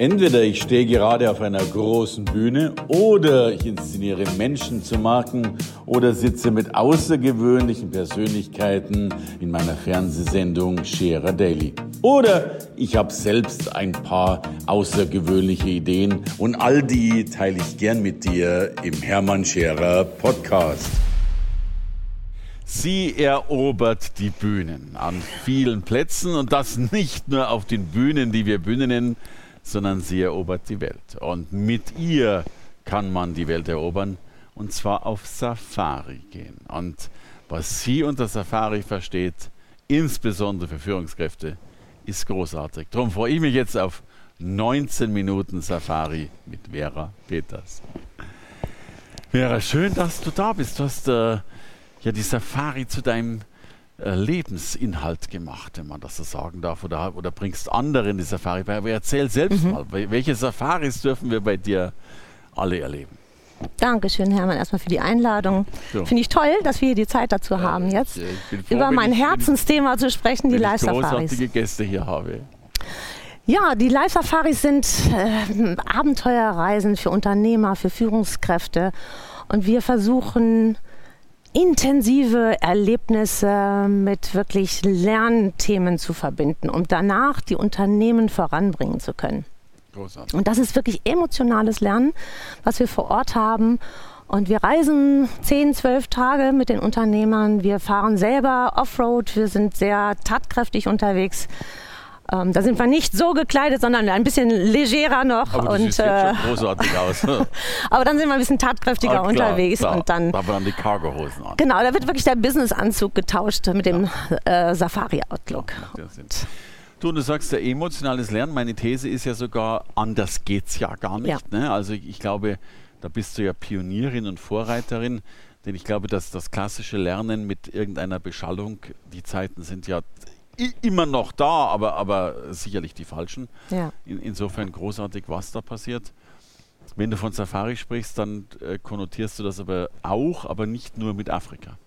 Entweder ich stehe gerade auf einer großen Bühne oder ich inszeniere Menschen zu Marken oder sitze mit außergewöhnlichen Persönlichkeiten in meiner Fernsehsendung Scherer Daily. Oder ich habe selbst ein paar außergewöhnliche Ideen und all die teile ich gern mit dir im Hermann Scherer Podcast. Sie erobert die Bühnen an vielen Plätzen und das nicht nur auf den Bühnen, die wir Bühnen nennen, sondern sie erobert die Welt. Und mit ihr kann man die Welt erobern und zwar auf Safari gehen. Und was sie unter Safari versteht, insbesondere für Führungskräfte, ist großartig. Darum freue ich mich jetzt auf 19 Minuten Safari mit Vera Peters. Vera, schön, dass du da bist. Du hast äh, ja die Safari zu deinem Lebensinhalt gemacht, wenn man das so sagen darf, oder, oder bringst andere in die Safari bei. Aber erzähl selbst mhm. mal, welche Safaris dürfen wir bei dir alle erleben? Dankeschön, Hermann, erstmal für die Einladung. So. Finde ich toll, dass wir hier die Zeit dazu ja, haben, jetzt froh, über mein ich, Herzensthema zu sprechen, die Live-Safaris. großartige Gäste hier habe. Ja, die Live-Safaris sind äh, Abenteuerreisen für Unternehmer, für Führungskräfte. Und wir versuchen intensive Erlebnisse mit wirklich Lernthemen zu verbinden, um danach die Unternehmen voranbringen zu können. Großartig. Und das ist wirklich emotionales Lernen, was wir vor Ort haben. Und wir reisen 10, 12 Tage mit den Unternehmern. Wir fahren selber Offroad. Wir sind sehr tatkräftig unterwegs. Ähm, da sind wir nicht so gekleidet, sondern ein bisschen legerer noch. Aber und, du äh, schon großartig aus. aber dann sind wir ein bisschen tatkräftiger ah, klar, unterwegs. Klar. Und dann, da haben wir dann die Cargohosen an. Genau, da wird wirklich der Businessanzug getauscht mit dem ja. äh, Safari-Outlook. Ja, Du, du sagst ja emotionales Lernen. Meine These ist ja sogar, anders geht es ja gar nicht. Ja. Ne? Also ich, ich, glaube, da bist du ja Pionierin und Vorreiterin. Denn ich glaube, dass das klassische Lernen mit irgendeiner Beschallung, die Zeiten sind ja immer noch da, aber, aber sicherlich die falschen. Ja. In, insofern großartig, was da passiert. Wenn du von Safari sprichst, dann äh, konnotierst du das aber auch, aber nicht nur mit Afrika.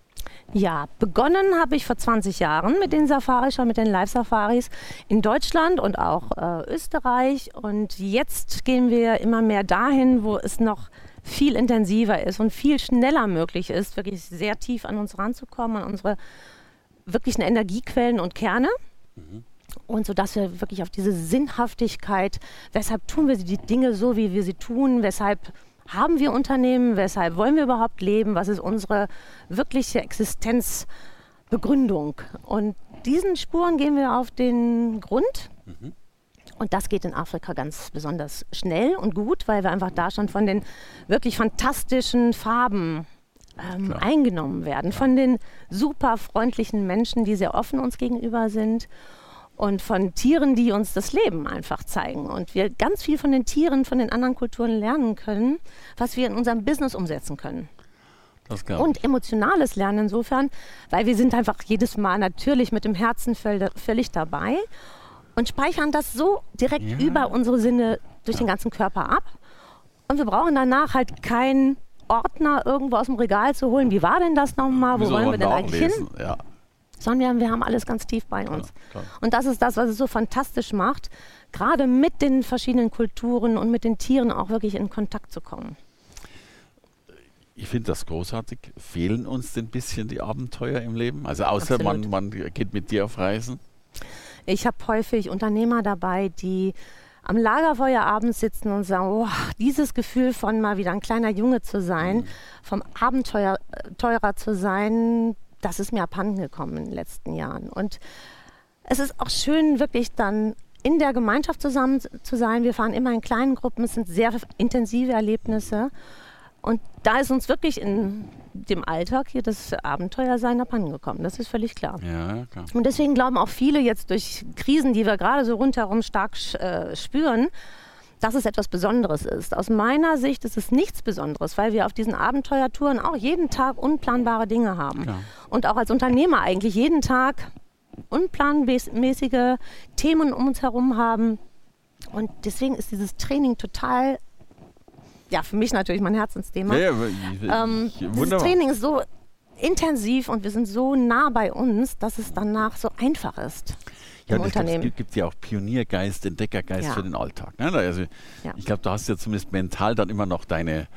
Ja, begonnen habe ich vor 20 Jahren mit den Safaris, schon mit den Live-Safaris in Deutschland und auch äh, Österreich. Und jetzt gehen wir immer mehr dahin, wo es noch viel intensiver ist und viel schneller möglich ist, wirklich sehr tief an uns ranzukommen, an unsere wirklichen Energiequellen und Kerne. Mhm. Und so dass wir wirklich auf diese Sinnhaftigkeit, weshalb tun wir die Dinge so, wie wir sie tun, weshalb haben wir Unternehmen, weshalb wollen wir überhaupt leben, was ist unsere wirkliche Existenzbegründung. Und diesen Spuren gehen wir auf den Grund. Mhm. Und das geht in Afrika ganz besonders schnell und gut, weil wir einfach da schon von den wirklich fantastischen Farben ähm, eingenommen werden von den super freundlichen Menschen, die sehr offen uns gegenüber sind und von Tieren, die uns das Leben einfach zeigen. Und wir ganz viel von den Tieren, von den anderen Kulturen lernen können, was wir in unserem Business umsetzen können. Und emotionales Lernen insofern, weil wir sind einfach jedes Mal natürlich mit dem Herzen völlig dabei und speichern das so direkt ja. über unsere Sinne durch ja. den ganzen Körper ab. Und wir brauchen danach halt kein Ordner irgendwo aus dem Regal zu holen. Wie war denn das nochmal? Wo wollen wir denn eigentlich hin? Ja. Sondern wir, wir, haben alles ganz tief bei uns. Ja, und das ist das, was es so fantastisch macht, gerade mit den verschiedenen Kulturen und mit den Tieren auch wirklich in Kontakt zu kommen. Ich finde das großartig. Fehlen uns denn ein bisschen die Abenteuer im Leben? Also außer man, man geht mit dir auf Reisen? Ich habe häufig Unternehmer dabei, die am Lagerfeuer abends sitzen und sagen, oh, dieses Gefühl von mal wieder ein kleiner Junge zu sein, mhm. vom Abenteurer äh, zu sein, das ist mir abhanden gekommen in den letzten Jahren. Und es ist auch schön, wirklich dann in der Gemeinschaft zusammen zu sein. Wir fahren immer in kleinen Gruppen, es sind sehr intensive Erlebnisse. Und da ist uns wirklich in dem Alltag hier das Abenteuersein abhandengekommen. Das ist völlig klar. Ja, klar. Und deswegen glauben auch viele jetzt durch Krisen, die wir gerade so rundherum stark äh, spüren, dass es etwas Besonderes ist. Aus meiner Sicht ist es nichts Besonderes, weil wir auf diesen Abenteuertouren auch jeden Tag unplanbare Dinge haben. Ja. Und auch als Unternehmer eigentlich jeden Tag unplanmäßige Themen um uns herum haben. Und deswegen ist dieses Training total ja, für mich natürlich mein Herzensthema. Ja, ja, ähm, dieses Training ist so intensiv und wir sind so nah bei uns, dass es danach so einfach ist. Ja, im Unternehmen. es gibt, ja auch Pioniergeist, Entdeckergeist Ja. für den Alltag. Ne? Also, Ja. Ich glaube, du hast ja zumindest mental dann immer noch deine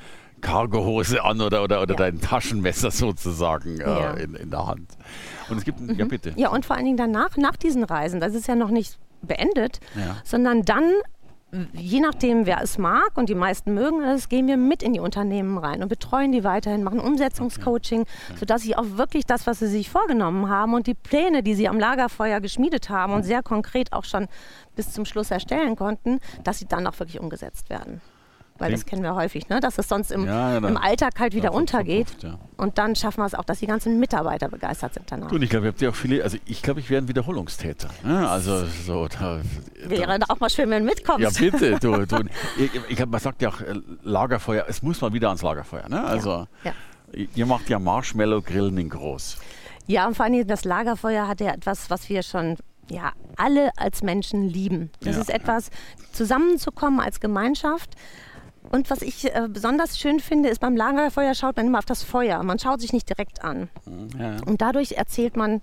Cargohose an oder, oder, oder Ja. dein Taschenmesser sozusagen äh, in, in der Hand. Und es gibt, ja bitte. Ja, und vor allen Dingen danach, nach diesen Reisen, das ist ja noch nicht beendet, sondern dann, je nachdem, wer es mag und die meisten mögen es, gehen wir mit in die Unternehmen rein und betreuen die weiterhin, machen Umsetzungscoaching, sodass sie auch wirklich das, was sie sich vorgenommen haben und die Pläne, die sie am Lagerfeuer geschmiedet haben und sehr konkret auch schon bis zum Schluss erstellen konnten, dass sie dann auch wirklich umgesetzt werden. Weil das Klingt- kennen wir häufig, ne? dass es sonst im, Ja, ja, da- im Alltag halt wieder da untergeht. ja. Und dann schaffen wir es auch, dass die ganzen Mitarbeiter begeistert sind danach. Und ich glaube, ihr habt ja auch viele, also ich glaube, ich wäre ein Wiederholungstäter. Ne? Also so, da, Wäre auch mal schön, wenn du mitkommst. Ja, bitte. Du, du, ich, ich hab, man sagt ja auch äh, Lagerfeuer, es muss mal wieder ans Lagerfeuer. Ne? Also, ja. ihr macht ja Marshmallow-Grillen in groß. Ja, und vor allem das Lagerfeuer hat ja etwas, was wir schon ja, alle als Menschen lieben. Das Ja. ist etwas, zusammenzukommen als Gemeinschaft. Und was ich äh, besonders schön finde, ist beim Lagerfeuer schaut man immer auf das Feuer. Man schaut sich nicht direkt an. Ja, ja. Und dadurch erzählt man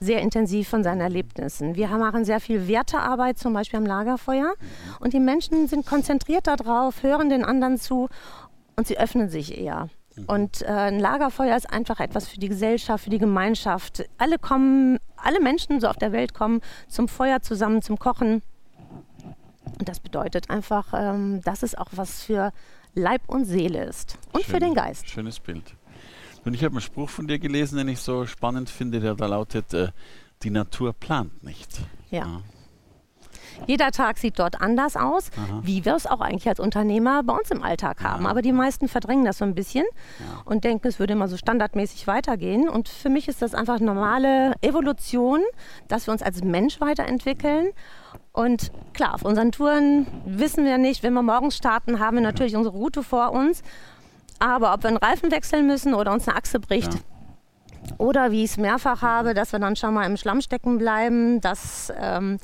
sehr intensiv von seinen Erlebnissen. Wir machen sehr viel Wertearbeit, zum Beispiel am Lagerfeuer. Und die Menschen sind konzentriert darauf, hören den anderen zu und sie öffnen sich eher. Und äh, ein Lagerfeuer ist einfach etwas für die Gesellschaft, für die Gemeinschaft. Alle kommen, alle Menschen so auf der Welt kommen zum Feuer zusammen, zum Kochen. Und das bedeutet einfach, ähm, dass es auch was für Leib und Seele ist. Und für Schön- den Geist. Schönes Bild. Und ich habe einen Spruch von dir gelesen, den ich so spannend finde, der da lautet, äh, die Natur plant nicht. Ja. Jeder Tag sieht dort anders aus, wie wir es auch eigentlich als Unternehmer bei uns im Alltag haben. Aber die meisten verdrängen das so ein bisschen und denken, es würde immer so standardmäßig weitergehen. Und für mich ist das einfach normale Evolution, dass wir uns als Mensch weiterentwickeln. Und klar, auf unseren Touren wissen wir nicht, wenn wir morgens starten, haben wir natürlich unsere Route vor uns. Aber ob wir einen Reifen wechseln müssen oder uns eine Achse bricht, Ja. oder wie ich es mehrfach habe, dass wir dann schon mal im Schlamm stecken bleiben, das ähm,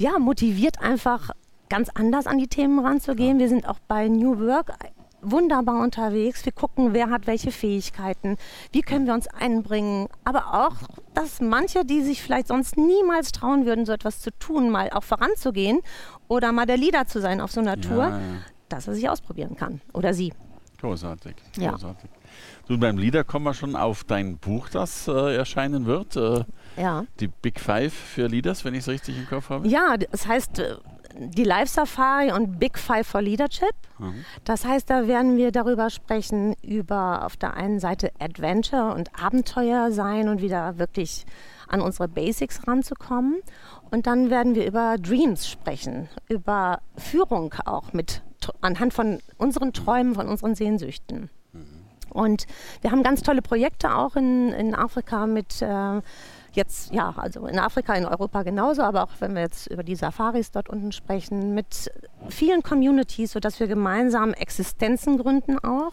ja, motiviert einfach ganz anders an die Themen ranzugehen. Wir sind auch bei New Work wunderbar unterwegs. Wir gucken, wer hat welche Fähigkeiten, wie können wir uns einbringen. Aber auch, dass manche, die sich vielleicht sonst niemals trauen würden, so etwas zu tun, mal auch voranzugehen oder mal der Leader zu sein auf so einer Tour, Ja, ja. dass er sich ausprobieren kann. Oder sie. Großartig. Ja. Du, beim Lieder kommen wir schon auf dein Buch, das äh, erscheinen wird. Äh, Ja. die Big Five für Leaders, wenn ich es richtig im Kopf habe. Ja, das heißt äh, die Life Safari und Big Five for Leadership. Mhm. Das heißt, da werden wir darüber sprechen, über auf der einen Seite Adventure und Abenteuer sein und wieder wirklich an unsere Basics ranzukommen. Und dann werden wir über Dreams sprechen, über Führung auch mit anhand von unseren Träumen, von unseren Sehnsüchten. Und wir haben ganz tolle Projekte auch in, in Afrika mit äh, jetzt, ja, also in Afrika, in Europa genauso, aber auch wenn wir jetzt über die Safaris dort unten sprechen, mit vielen Communities, sodass wir gemeinsam Existenzen gründen auch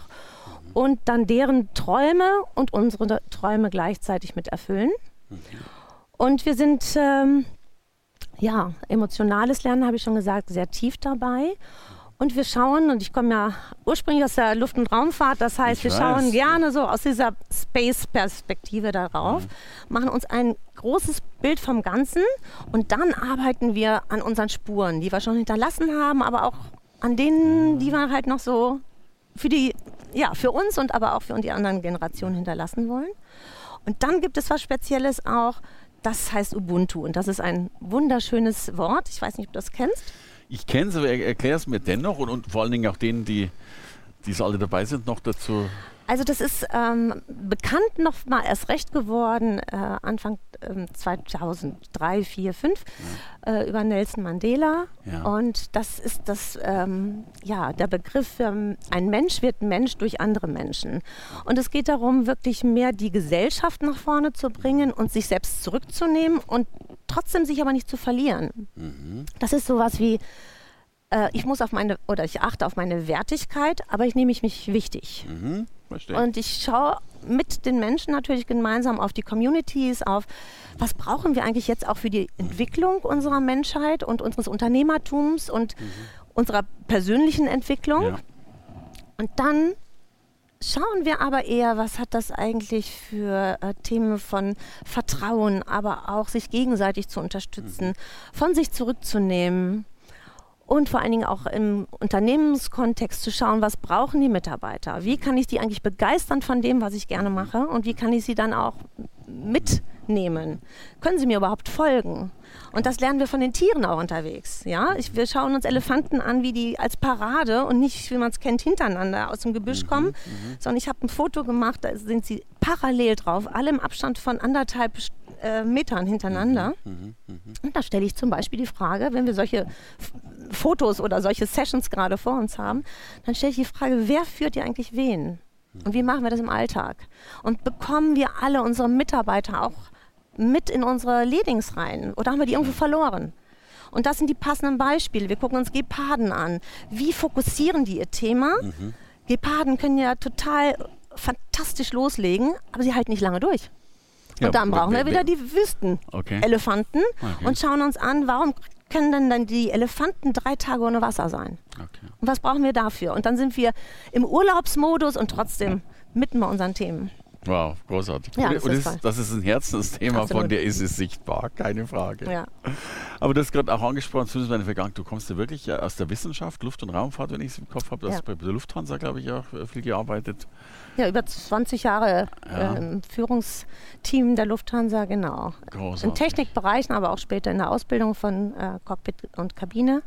und dann deren Träume und unsere Träume gleichzeitig mit erfüllen. Und wir sind, ähm, ja, emotionales Lernen, habe ich schon gesagt, sehr tief dabei. Und wir schauen, und ich komme ja ursprünglich aus der Luft- und Raumfahrt, das heißt, Ich wir schauen weiß. gerne so aus dieser Space-Perspektive darauf, machen uns ein großes Bild vom Ganzen und dann arbeiten wir an unseren Spuren, die wir schon hinterlassen haben, aber auch an denen, die wir halt noch so für die, ja, für uns und aber auch für die anderen Generationen hinterlassen wollen. Und dann gibt es was Spezielles auch, das heißt Ubuntu und das ist ein wunderschönes Wort. Ich weiß nicht, ob du das kennst. Ich kenne es, aber er, erklär es mir dennoch und, und vor allen Dingen auch denen, die, so alle dabei sind, noch dazu. Also das ist ähm, bekannt noch mal erst recht geworden, äh, Anfang ähm, 2003, 4, 5, äh, über Nelson Mandela. Ja. Und das ist das, ähm, ja, der Begriff für ein Mensch wird Mensch durch andere Menschen. Und es geht darum, wirklich mehr die Gesellschaft nach vorne zu bringen und sich selbst zurückzunehmen und trotzdem sich aber nicht zu verlieren. Das ist sowas wie, äh, ich muss auf meine, oder ich achte auf meine Wertigkeit, aber ich nehme mich wichtig. Mhm. Und ich schaue mit den Menschen natürlich gemeinsam auf die Communities, auf was brauchen wir eigentlich jetzt auch für die Entwicklung unserer Menschheit und unseres Unternehmertums und unserer persönlichen Entwicklung. ja. Und dann schauen wir aber eher, was hat das eigentlich für äh, Themen von Vertrauen, aber auch sich gegenseitig zu unterstützen, mhm. von sich zurückzunehmen und vor allen Dingen auch im Unternehmenskontext zu schauen, was brauchen die Mitarbeiter? Wie kann ich die eigentlich begeistern von dem, was ich gerne mache und wie kann ich sie dann auch mitnehmen? Können sie mir überhaupt folgen? Und das lernen wir von den Tieren auch unterwegs. Ja? Ich, wir schauen uns Elefanten an, wie die als Parade und nicht, wie man es kennt, hintereinander aus dem Gebüsch mhm, kommen, mhm. sondern ich habe ein Foto gemacht, da sind sie parallel drauf, alle im Abstand von anderthalb äh, Metern hintereinander. Mhm, mhm, mhm. Und da stelle ich zum Beispiel die Frage, wenn wir solche Fotos oder solche Sessions gerade vor uns haben, dann stelle ich die Frage, wer führt ihr eigentlich wen? Und wie machen wir das im Alltag? Und bekommen wir alle unsere Mitarbeiter auch mit in unsere Leadings rein? Oder haben wir die irgendwo verloren? Und das sind die passenden Beispiele. Wir gucken uns Geparden an. Wie fokussieren die ihr Thema? Mhm. Geparden können ja total fantastisch loslegen, aber sie halten nicht lange durch. Ja, und dann brauchen wir wieder die Wüstenelefanten okay. okay. und schauen uns an, warum können denn dann die Elefanten drei Tage ohne Wasser sein? Okay. Und was brauchen wir dafür? Und dann sind wir im Urlaubsmodus und trotzdem mitten bei unseren Themen. Wow, großartig. Ja, das, und ist, das ist ein Herzensthema Absolut. von dir, ist es sichtbar, keine Frage. Ja. Aber du hast gerade auch angesprochen, zumindest meine Vergangenheit, du kommst ja wirklich aus der Wissenschaft, Luft- und Raumfahrt, wenn ich es im Kopf habe. Du hast bei der Lufthansa, glaube ich, auch viel gearbeitet. Ja, über 20 Jahre ja. äh, im Führungsteam der Lufthansa, genau. Großartig. In Technikbereichen, aber auch später in der Ausbildung von äh, Cockpit und Kabine.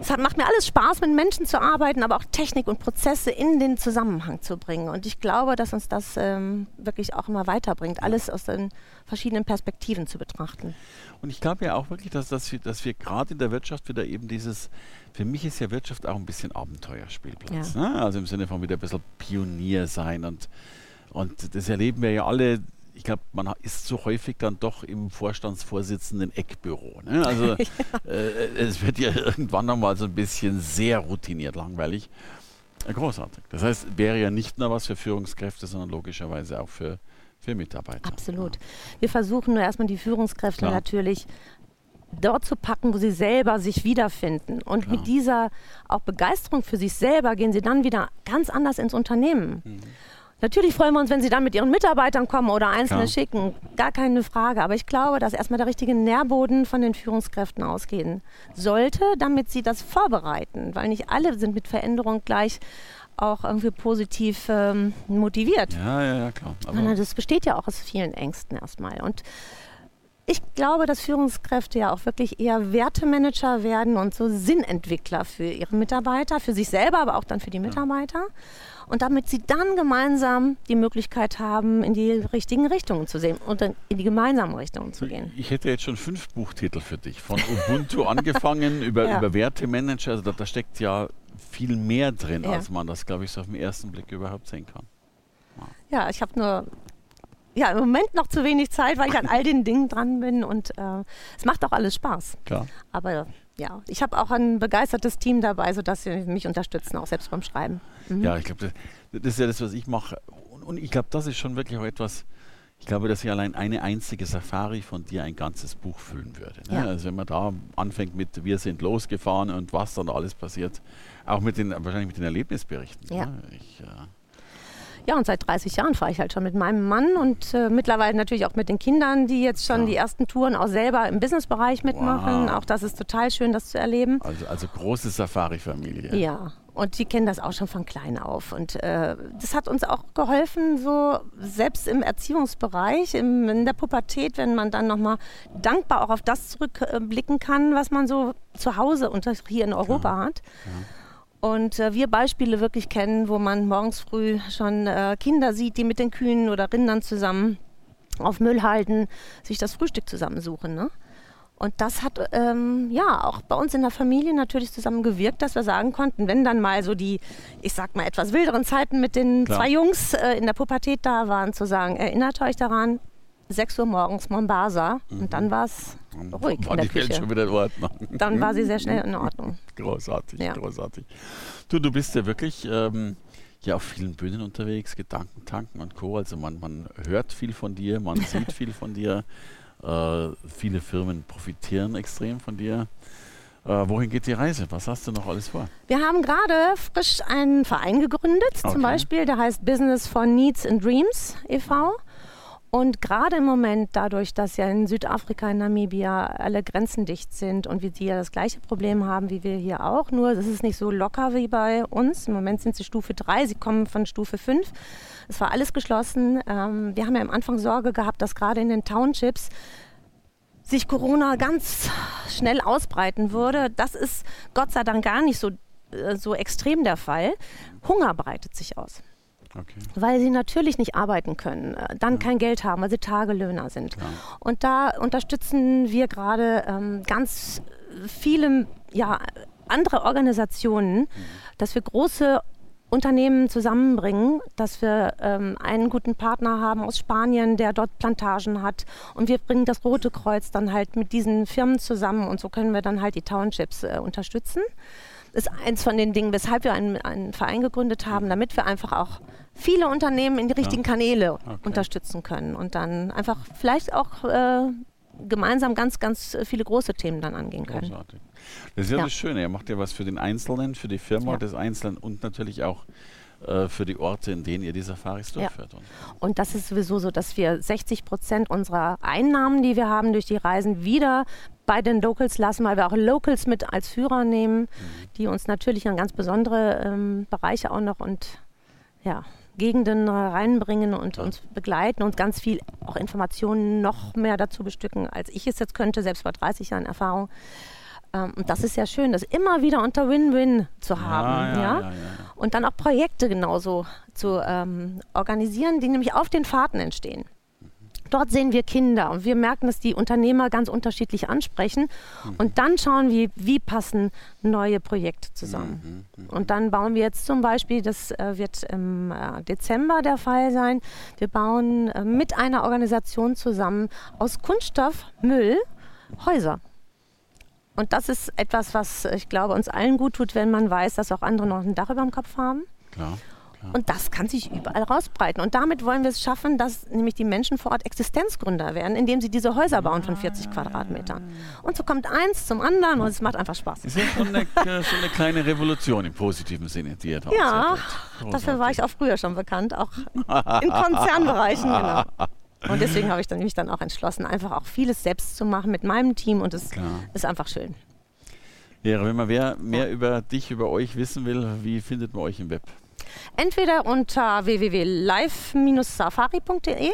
Es hat, macht mir alles Spaß, mit Menschen zu arbeiten, aber auch Technik und Prozesse in den Zusammenhang zu bringen. Und ich glaube, dass uns das ähm, wirklich auch immer weiterbringt, alles aus den verschiedenen Perspektiven zu betrachten. Und ich glaube ja auch wirklich, dass, dass wir, wir gerade in der Wirtschaft wieder eben dieses, für mich ist ja Wirtschaft auch ein bisschen Abenteuerspielplatz. Ja. Ne? Also im Sinne von wieder ein bisschen Pionier sein und, und das erleben wir ja alle ich glaube, man ist so häufig dann doch im Vorstandsvorsitzenden Eckbüro. Ne? Also ja. äh, es wird ja irgendwann nochmal so ein bisschen sehr routiniert, langweilig. Großartig. Das heißt, wäre ja nicht nur was für Führungskräfte, sondern logischerweise auch für, für Mitarbeiter. Absolut. Ja. Wir versuchen nur erstmal die Führungskräfte Klar. natürlich dort zu packen, wo sie selber sich wiederfinden. Und Klar. mit dieser auch Begeisterung für sich selber gehen sie dann wieder ganz anders ins Unternehmen. Mhm. Natürlich freuen wir uns, wenn Sie dann mit Ihren Mitarbeitern kommen oder Einzelne ja. schicken. Gar keine Frage. Aber ich glaube, dass erstmal der richtige Nährboden von den Führungskräften ausgehen sollte, damit sie das vorbereiten. Weil nicht alle sind mit Veränderung gleich auch irgendwie positiv ähm, motiviert. Ja, ja, ja, klar. Aber das besteht ja auch aus vielen Ängsten erstmal. Und ich glaube, dass Führungskräfte ja auch wirklich eher Wertemanager werden und so Sinnentwickler für ihre Mitarbeiter, für sich selber, aber auch dann für die Mitarbeiter. Und damit sie dann gemeinsam die Möglichkeit haben, in die richtigen Richtungen zu sehen und in die gemeinsamen Richtungen zu gehen. Ich hätte jetzt schon fünf Buchtitel für dich, von Ubuntu angefangen über, ja. über Wertemanager, also da, da, steckt ja viel mehr drin, ja. als man das, glaube ich, so auf den ersten Blick überhaupt sehen kann. Ja, ich habe nur ja, im Moment noch zu wenig Zeit, weil ich an all den Dingen dran bin und äh, es macht auch alles Spaß. Klar. Aber ja, ich habe auch ein begeistertes Team dabei, sodass sie mich unterstützen, auch selbst beim Schreiben. Mhm. Ja, ich glaube, das, das, ist ja das, was ich mache. Und, und ich glaube, das ist schon wirklich auch etwas, ich glaube, dass ich allein eine einzige Safari von dir ein ganzes Buch füllen würde. Ne? Ja. Also wenn man da anfängt mit Wir sind losgefahren und was dann alles passiert, auch mit den, wahrscheinlich mit den Erlebnisberichten. Ja. Ne? Ich, äh, ja, und seit 30 Jahren fahre ich halt schon mit meinem Mann und äh, mittlerweile natürlich auch mit den Kindern, die jetzt schon ja. die ersten Touren auch selber im Businessbereich mitmachen. Wow. Auch das ist total schön, das zu erleben. Also, also große Safari-Familie. Ja, und die kennen das auch schon von klein auf. Und äh, das hat uns auch geholfen, so selbst im Erziehungsbereich, im, in der Pubertät, wenn man dann nochmal dankbar auch auf das zurückblicken kann, was man so zu Hause und hier in Europa ja. hat. Ja. Und äh, wir Beispiele wirklich kennen, wo man morgens früh schon äh, Kinder sieht, die mit den Kühen oder Rindern zusammen auf Müll halten, sich das Frühstück zusammensuchen. Ne? Und das hat ähm, ja auch bei uns in der Familie natürlich zusammen gewirkt, dass wir sagen konnten, wenn dann mal so die, ich sag mal, etwas wilderen Zeiten mit den Klar. zwei Jungs äh, in der Pubertät da waren, zu sagen, erinnert euch daran, 6 Uhr morgens Mombasa mhm. und dann war es ruhig war in der die Küche. Welt schon wieder in Ordnung. Dann war sie sehr schnell in Ordnung. Großartig, ja. großartig. Du, du bist ja wirklich ähm, ja auf vielen Bühnen unterwegs, Gedanken tanken und Co. Also man, man hört viel von dir, man sieht viel von dir. Äh, viele Firmen profitieren extrem von dir. Äh, wohin geht die Reise? Was hast du noch alles vor? Wir haben gerade frisch einen Verein gegründet, okay. zum Beispiel, der heißt Business for Needs and Dreams e.V. Und gerade im Moment, dadurch, dass ja in Südafrika, in Namibia alle Grenzen dicht sind und wir die ja das gleiche Problem haben wie wir hier auch, nur es ist nicht so locker wie bei uns. Im Moment sind sie Stufe 3, sie kommen von Stufe 5. Es war alles geschlossen. Ähm, wir haben ja am Anfang Sorge gehabt, dass gerade in den Townships sich Corona ganz schnell ausbreiten würde. Das ist Gott sei Dank gar nicht so, äh, so extrem der Fall. Hunger breitet sich aus. Okay. Weil sie natürlich nicht arbeiten können, äh, dann ja. kein Geld haben, weil sie Tagelöhner sind. Ja. Und da unterstützen wir gerade ähm, ganz viele ja, andere Organisationen, mhm. dass wir große Unternehmen zusammenbringen, dass wir ähm, einen guten Partner haben aus Spanien, der dort Plantagen hat. Und wir bringen das Rote Kreuz dann halt mit diesen Firmen zusammen und so können wir dann halt die Townships äh, unterstützen ist eins von den Dingen, weshalb wir einen, einen, Verein gegründet haben, damit wir einfach auch viele Unternehmen in die richtigen ja. Kanäle okay. unterstützen können und dann einfach vielleicht auch äh, gemeinsam ganz, ganz viele große Themen dann angehen können. Großartig. Das ist ja, ja, das Schöne. Er macht ja was für den Einzelnen, für die Firma ja. des Einzelnen und natürlich auch äh, für die Orte, in denen ihr die Safaris durchführt. Ja. Und das ist sowieso so, dass wir 60 Prozent unserer Einnahmen, die wir haben durch die Reisen, wieder bei den Locals lassen, weil wir auch Locals mit als Führer nehmen, mhm. die uns natürlich an ganz besondere ähm, Bereiche auch noch und ja, Gegenden reinbringen und ja. uns begleiten und ganz viel auch Informationen noch mehr dazu bestücken, als ich es jetzt könnte, selbst bei 30 Jahren Erfahrung. Ähm, und das ist ja schön, das immer wieder unter Win-Win zu haben. Ja, ja, ja, Und dann auch Projekte genauso zu ähm, organisieren, die nämlich auf den Fahrten entstehen. Dort sehen wir Kinder und wir merken, dass die Unternehmer ganz unterschiedlich ansprechen. Mhm. Und dann schauen wir, wie passen neue Projekte zusammen. Mhm. Mhm. Und dann bauen wir jetzt zum Beispiel, das äh, wird im äh, Dezember der Fall sein, wir bauen äh, mit einer Organisation zusammen aus Kunststoffmüll Häuser. Und das ist etwas, was ich glaube uns allen gut tut, wenn man weiß, dass auch andere noch ein Dach über dem Kopf haben. Klar. Und das kann sich überall rausbreiten. Und damit wollen wir es schaffen, dass nämlich die Menschen vor Ort Existenzgründer werden, indem sie diese Häuser bauen von 40 Quadratmetern. Und so kommt eins zum anderen und es macht einfach Spaß. Es ist schon eine, so eine kleine Revolution im positiven Sinne, die ihr da Ja, dafür war ich auch früher schon bekannt, auch in Konzernbereichen, genau. Und deswegen habe ich dann, mich dann auch entschlossen, einfach auch vieles selbst zu machen mit meinem Team und es ist einfach schön. Ja, wenn man mehr, mehr über dich, über euch wissen will, wie findet man euch im Web? Entweder unter www.live-safari.de ja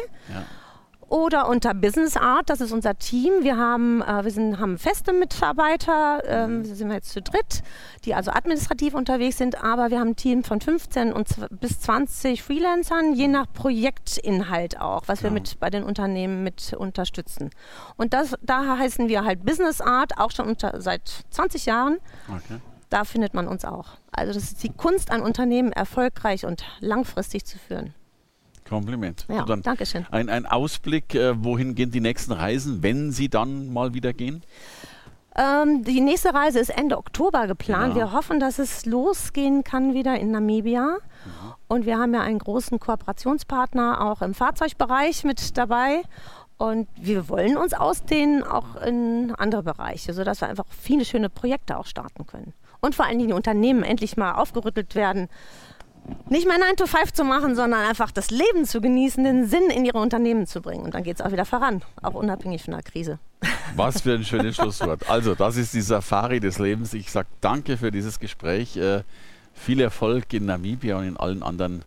oder unter Business Art, das ist unser Team. Wir haben, äh, wir sind, haben feste Mitarbeiter, ähm, sind wir jetzt zu dritt, die also administrativ unterwegs sind, aber wir haben ein Team von 15 und bis 20 Freelancern, je nach Projektinhalt auch, was wir ja. mit bei den Unternehmen mit unterstützen. Und das, da heißen wir halt Business Art, auch schon unter, seit 20 Jahren. Okay. Da findet man uns auch. Also das ist die Kunst, ein Unternehmen erfolgreich und langfristig zu führen. Kompliment. Ja, danke schön. Ein, ein Ausblick, äh, wohin gehen die nächsten Reisen, wenn sie dann mal wieder gehen? Ähm, die nächste Reise ist Ende Oktober geplant. Ja. Wir hoffen, dass es losgehen kann wieder in Namibia. Mhm. Und wir haben ja einen großen Kooperationspartner auch im Fahrzeugbereich mit dabei. Und wir wollen uns ausdehnen auch in andere Bereiche, sodass wir einfach viele schöne Projekte auch starten können. Und vor allen Dingen die Unternehmen endlich mal aufgerüttelt werden, nicht mehr 9 to 5 zu machen, sondern einfach das Leben zu genießen, den Sinn in ihre Unternehmen zu bringen. Und dann geht es auch wieder voran, auch unabhängig von der Krise. Was für ein schönes Schlusswort. Also, das ist die Safari des Lebens. Ich sage danke für dieses Gespräch. Äh, viel Erfolg in Namibia und in allen anderen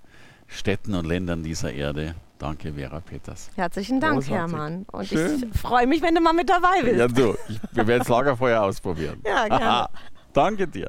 Städten und Ländern dieser Erde. Danke, Vera Peters. Herzlichen Dank, Großartig. Hermann. Und Schön. ich freue mich, wenn du mal mit dabei bist. Ja, du. Ich, wir werden das Lagerfeuer ausprobieren. Ja, gerne. Danke dir.